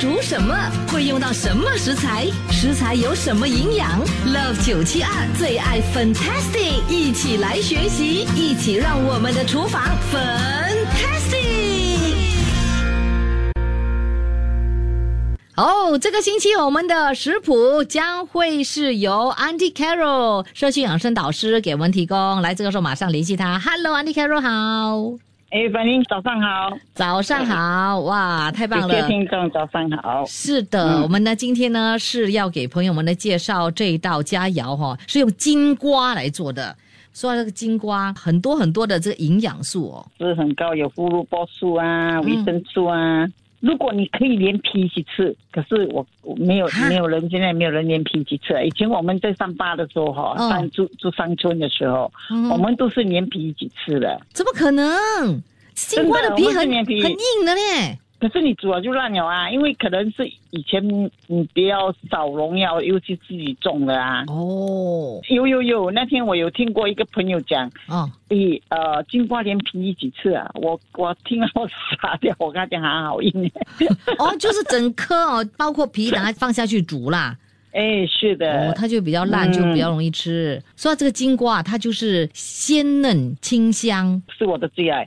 煮什么？会用到什么食材？食材有什么营养？Love 九七二最爱 Fantastic，一起来学习，一起让我们的厨房 Fantastic。哦，这个星期我们的食谱将会是由 Auntie Carol 社区养生导师给我们提供。来，这个时候马上联系他。Hello，Auntie Carol，好。哎，反正早上好，早上好，哇，太棒了！听众早上好。是的，我们呢今天呢是要给朋友们呢介绍这一道佳肴哈，是用金瓜来做的。说到这个金瓜，很多很多的这个营养素哦，是很高，有胡萝卜素啊，维生素啊。如果你可以连皮一起吃，可是我没有没有人现在没有人连皮一起吃。以前我们在上坝的时候哈，上住住山村的时候，我们都是连皮一起吃的。怎么可能？西瓜的皮很很硬的嘞。可是你煮了就烂了啊，因为可能是以前你比较少农药，尤其自己种的啊。哦，有有有，那天我有听过一个朋友讲，哦，诶，呃，金瓜连皮一起吃啊，我我听了我傻掉，我跟他讲还好硬。哦，就是整颗哦，包括皮，等它放下去煮啦。哎，是的。哦，它就比较烂，就比较容易吃。说到这个金瓜，它就是鲜嫩清香，是我的最爱。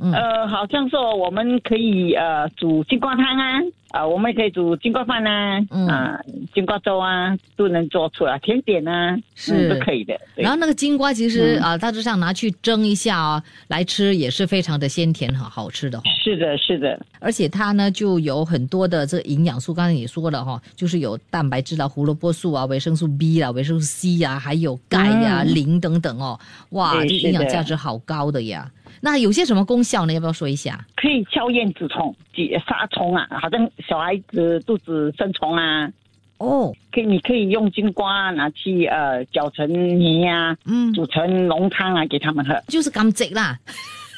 呃，好像说我们可以呃煮金瓜汤啊，啊，我们也可以煮金瓜饭啊，啊，金瓜粥啊，都能做出来，甜点啊是。都可以的。然后那个金瓜其实啊，大致上拿去蒸一下啊，来吃也是非常的鲜甜哈，好吃的哈。是的，是的，而且它呢就有很多的这个营养素，刚才也说了哈，就是有蛋白质啦、胡萝卜素啊、维生素 B 啦、维生素 C 啊，还有钙呀、磷等等哦，哇，这营养价值好高的呀。那有些什么功效呢？要不要说一下？可以消炎止虫、解杀虫啊，好像小孩子肚子生虫啊。哦，可以，你可以用金瓜拿去呃搅成泥呀，嗯，煮成浓汤啊给他们喝，就是甘蔗啦。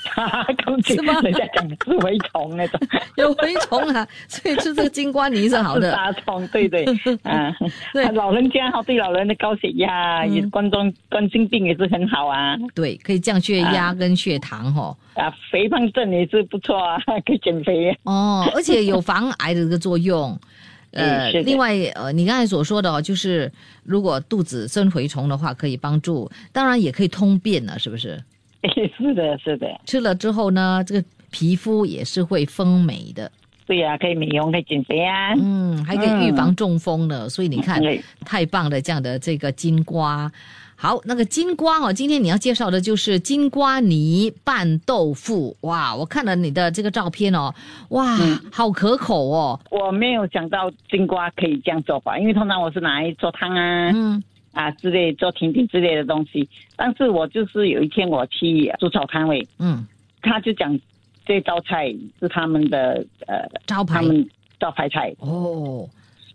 哈哈，是吗？人家讲是蛔虫那种，有蛔虫啊，所以吃这个金瓜泥是好的。杀虫，对 对，啊，对，老人家哈，对老人的高血压、也冠状冠心病也是很好啊。对，可以降血压跟血糖哈。啊，肥胖症也是不错啊，可以减肥。哦，而且有防癌的一个作用。呃，另外呃，你刚才所说的哦，就是如果肚子生蛔虫的话，可以帮助，当然也可以通便了，是不是？是的，是的，吃了之后呢，这个皮肤也是会丰美的。对呀，可以美容，可以减肥啊。嗯，还可以预防中风呢。所以你看，太棒了这样的这个金瓜。好，那个金瓜哦，今天你要介绍的就是金瓜泥拌豆腐。哇，我看了你的这个照片哦，哇，好可口哦。我没有想到金瓜可以这样做吧，因为通常我是拿来做汤啊。嗯。啊，之类做甜点之类的东西，但是我就是有一天我去煮草摊位，嗯，他就讲这道菜是他们的呃招牌，他们招牌菜哦。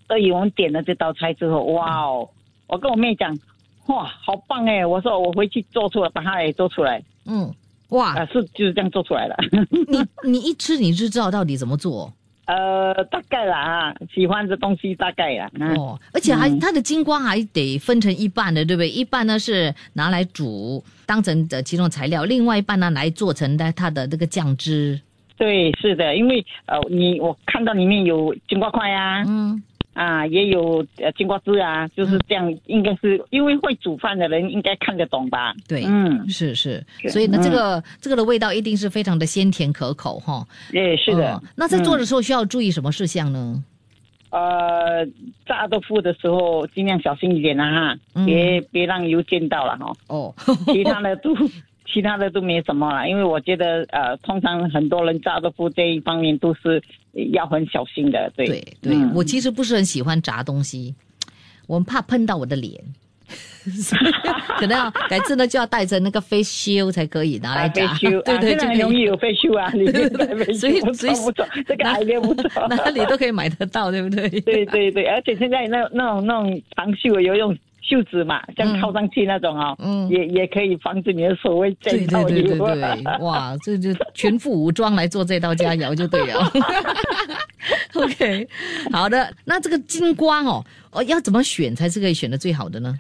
所以我们点了这道菜之后，哇哦，我跟我妹讲，哇，好棒哎！我说我回去做出来，把它也做出来，嗯，哇，啊是就是这样做出来的。你你一吃你就知道到底怎么做。呃，大概啦啊，喜欢的东西大概啦。哦，而且还它的金瓜还得分成一半的，对不对？一半呢是拿来煮，当成的其中材料；，另外一半呢来做成的它的那个酱汁。对，是的，因为呃，你我看到里面有金瓜块呀。嗯。啊，也有呃金瓜汁啊，就是这样，应该是因为会煮饭的人应该看得懂吧？对，嗯，是是，所以呢，这个这个的味道一定是非常的鲜甜可口哈。对，是的。那在做的时候需要注意什么事项呢？呃，炸豆腐的时候尽量小心一点啊，哈，别别让油溅到了哈。哦，其他的都。其他的都没什么了，因为我觉得呃，通常很多人炸豆腐这一方面都是要很小心的。对对对，我其实不是很喜欢炸东西，我怕喷到我的脸，可能要改次呢就要带着那个 face shield 才可以拿来炸。对对，很容易有 face shield 啊，所以所以不错，这个 idea 不错，哪里都可以买得到，对不对？对对对，而且现在那那种那种长袖游泳。袖子嘛，这样套上去那种哦，嗯，也也可以防止你的手会震到对对对对对，哇，这就全副武装来做这道佳肴就对了。OK，好的，那这个金瓜哦，哦要怎么选才是可以选的最好的呢？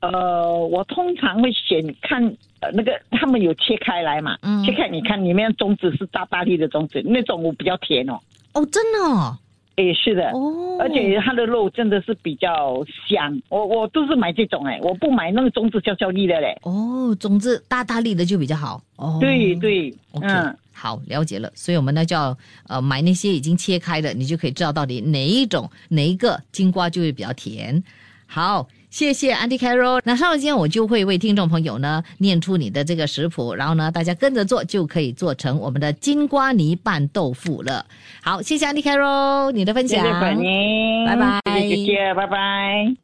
呃，我通常会选看呃那个他们有切开来嘛，嗯，切开你看里面种子是大大粒的种子，那种我比较甜哦。哦，真的。也是的，哦，而且它的肉真的是比较香，我我都是买这种哎，我不买那个种子小小粒的嘞。哦，种子大大粒的就比较好。哦，对对，OK，好，了解了。所以我们呢就要呃买那些已经切开的，你就可以知道到底哪一种哪一个金瓜就会比较甜。好。谢谢 Andy Carroll。那稍后间我就会为听众朋友呢念出你的这个食谱，然后呢大家跟着做就可以做成我们的金瓜泥拌豆腐了。好，谢谢 Andy Carroll 你的分享，谢谢欢迎，拜拜，谢谢，拜拜。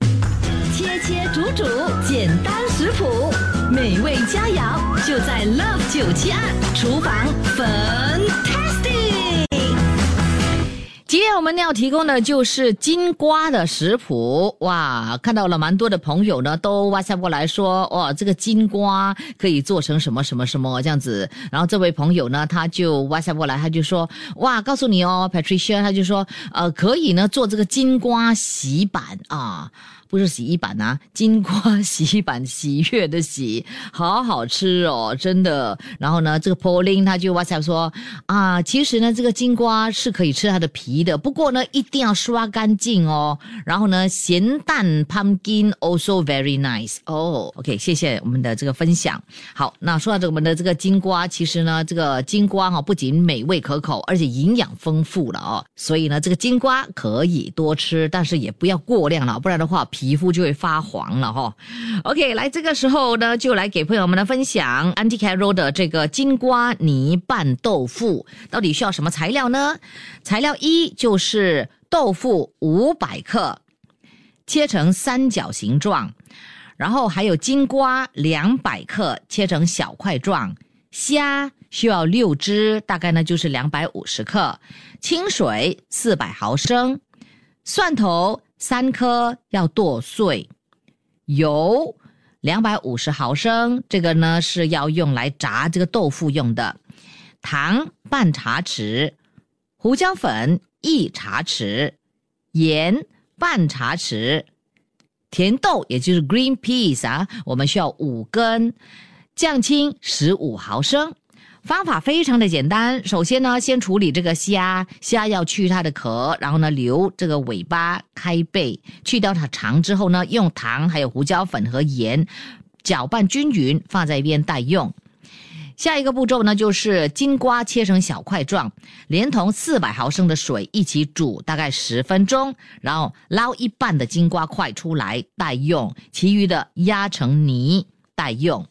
切切煮煮，简单食谱，美味佳肴就在 Love 九七二厨房，Fantastic。今天我们要提供的就是金瓜的食谱哇！看到了蛮多的朋友呢，都哇塞过来说，哇，这个金瓜可以做成什么什么什么这样子。然后这位朋友呢，他就哇塞过来，他就说，哇，告诉你哦，Patricia，他就说，呃，可以呢做这个金瓜洗板啊。不是洗衣板啊，金瓜洗衣板，喜悦的喜，好好吃哦，真的。然后呢，这个 Pauline 他就 WhatsApp 说啊，其实呢，这个金瓜是可以吃它的皮的，不过呢，一定要刷干净哦。然后呢，咸蛋 pumpkin also very nice 哦。OK，谢谢我们的这个分享。好，那说到这我们的这个金瓜，其实呢，这个金瓜哈不仅美味可口，而且营养丰富了哦。所以呢，这个金瓜可以多吃，但是也不要过量了，不然的话。皮肤就会发黄了哈。OK，来这个时候呢，就来给朋友们来分享 Anti Carol 的这个金瓜泥拌豆腐，到底需要什么材料呢？材料一就是豆腐五百克，切成三角形状，然后还有金瓜两百克，切成小块状，虾需要六只，大概呢就是两百五十克，清水四百毫升，蒜头。三颗要剁碎，油两百五十毫升，这个呢是要用来炸这个豆腐用的。糖半茶匙，胡椒粉一茶匙，盐半茶匙，甜豆也就是 green peas 啊，我们需要五根，酱青十五毫升。方法非常的简单，首先呢，先处理这个虾，虾要去它的壳，然后呢，留这个尾巴开背，去掉它肠之后呢，用糖还有胡椒粉和盐搅拌均匀，放在一边待用。下一个步骤呢，就是金瓜切成小块状，连同四百毫升的水一起煮大概十分钟，然后捞一半的金瓜块出来待用，其余的压成泥待用。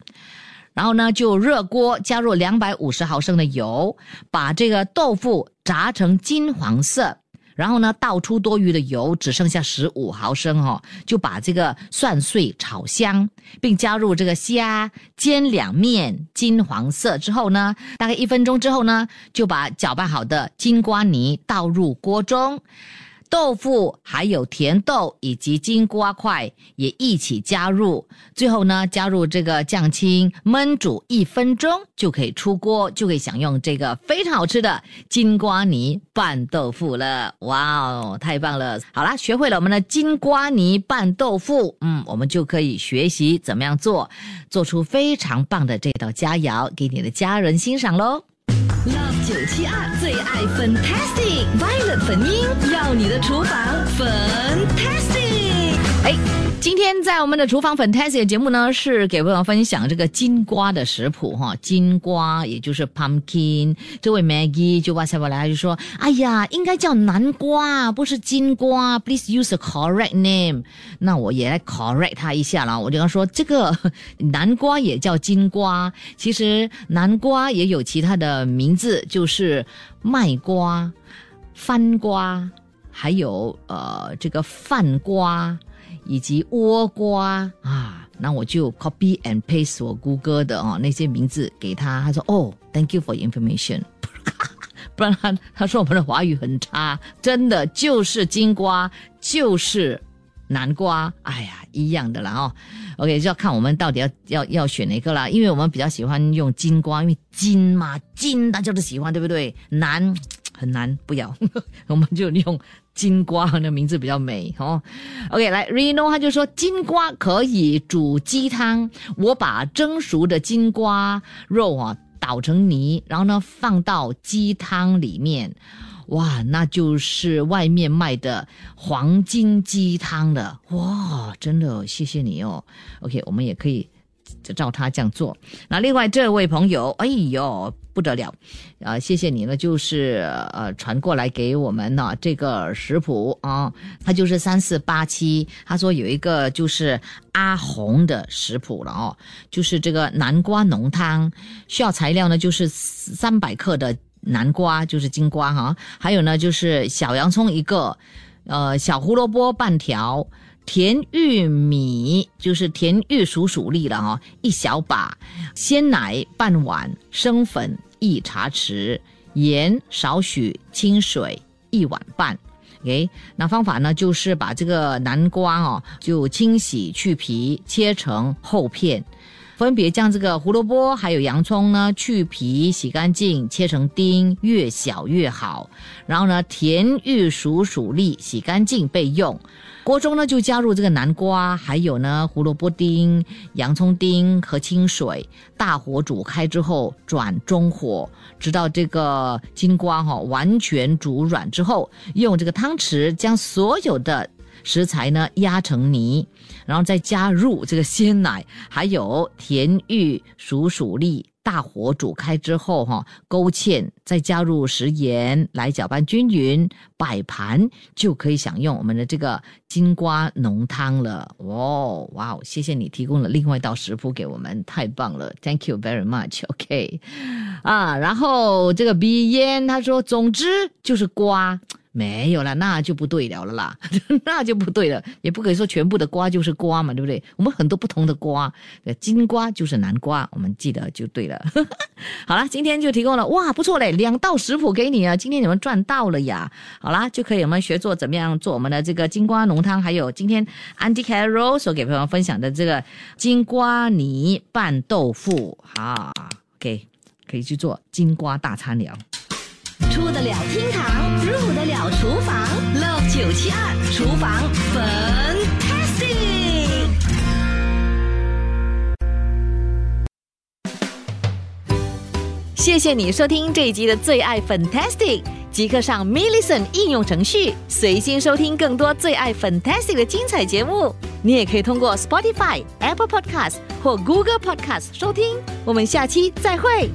然后呢，就热锅加入两百五十毫升的油，把这个豆腐炸成金黄色。然后呢，倒出多余的油，只剩下十五毫升哦，就把这个蒜碎炒香，并加入这个虾煎两面金黄色之后呢，大概一分钟之后呢，就把搅拌好的金瓜泥倒入锅中。豆腐还有甜豆以及金瓜块也一起加入，最后呢加入这个酱青焖煮一分钟就可以出锅，就可以享用这个非常好吃的金瓜泥拌豆腐了。哇哦，太棒了！好啦，学会了我们的金瓜泥拌豆腐，嗯，我们就可以学习怎么样做，做出非常棒的这道佳肴给你的家人欣赏喽。Love 九七二最爱 Fantastic Violet 粉音，要你的厨房 Fantastic。哎。今天在我们的厨房 Fantasy 节目呢，是给朋友分享这个金瓜的食谱哈。金瓜也就是 pumpkin，这位 Maggie 就哇塞过来，就说：“哎呀，应该叫南瓜，不是金瓜。Please use a correct name。”那我也来 correct 他一下啦。我就要说，这个南瓜也叫金瓜，其实南瓜也有其他的名字，就是麦瓜、番瓜，还有呃这个饭瓜。以及倭瓜啊，那我就 copy and paste 我谷歌的哦那些名字给他，他说哦，thank you for information，不然他他说我们的华语很差，真的就是金瓜就是南瓜，哎呀一样的啦哦，OK 就要看我们到底要要要选哪个啦，因为我们比较喜欢用金瓜，因为金嘛金大家都喜欢对不对？南很难不要，我们就用。金瓜那名字比较美哦。OK，来 Reno 他就说金瓜可以煮鸡汤。我把蒸熟的金瓜肉啊捣成泥，然后呢放到鸡汤里面。哇，那就是外面卖的黄金鸡汤了。哇，真的谢谢你哦。OK，我们也可以就照他这样做。那另外这位朋友，哎呦不得了啊！谢谢你呢，就是呃传过来给我们呢这个食谱啊，他就是三四八七，他说有一个就是阿红的食谱了哦，就是这个南瓜浓汤，需要材料呢就是三百克的。南瓜就是金瓜哈，还有呢就是小洋葱一个，呃小胡萝卜半条，甜玉米就是甜玉蜀黍粒了哈，一小把，鲜奶半碗，生粉一茶匙，盐少许，清水一碗半。诶那方法呢就是把这个南瓜哦就清洗去皮，切成厚片。分别将这个胡萝卜还有洋葱呢去皮洗干净，切成丁，越小越好。然后呢，甜玉蜀黍粒洗干净备用。锅中呢就加入这个南瓜，还有呢胡萝卜丁、洋葱丁和清水，大火煮开之后转中火，直到这个金瓜哈完全煮软之后，用这个汤匙将所有的。食材呢压成泥，然后再加入这个鲜奶，还有甜玉蜀黍粒，大火煮开之后哈，勾芡，再加入食盐来搅拌均匀，摆盘就可以享用我们的这个金瓜浓汤了。哦，哇哦，谢谢你提供了另外一道食谱给我们，太棒了，Thank you very much。OK，啊，然后这个鼻烟他说，总之就是瓜。没有了，那就不对了了啦，那就不对了，也不可以说全部的瓜就是瓜嘛，对不对？我们很多不同的瓜，金瓜就是南瓜，我们记得就对了。好了，今天就提供了，哇，不错嘞，两道食谱给你啊，今天你们赚到了呀。好啦，就可以我们学做怎么样做我们的这个金瓜浓汤，还有今天 Andy Carroll 所给朋友分享的这个金瓜泥拌豆腐，好，OK，可以去做金瓜大餐了。出得了厅堂，入得了厨房，Love 九七二厨房 Fantastic。谢谢你收听这一集的最爱 Fantastic，即刻上 m i l l i c e n t 应用程序，随心收听更多最爱 Fantastic 的精彩节目。你也可以通过 Spotify、Apple Podcast 或 Google Podcast 收听。我们下期再会。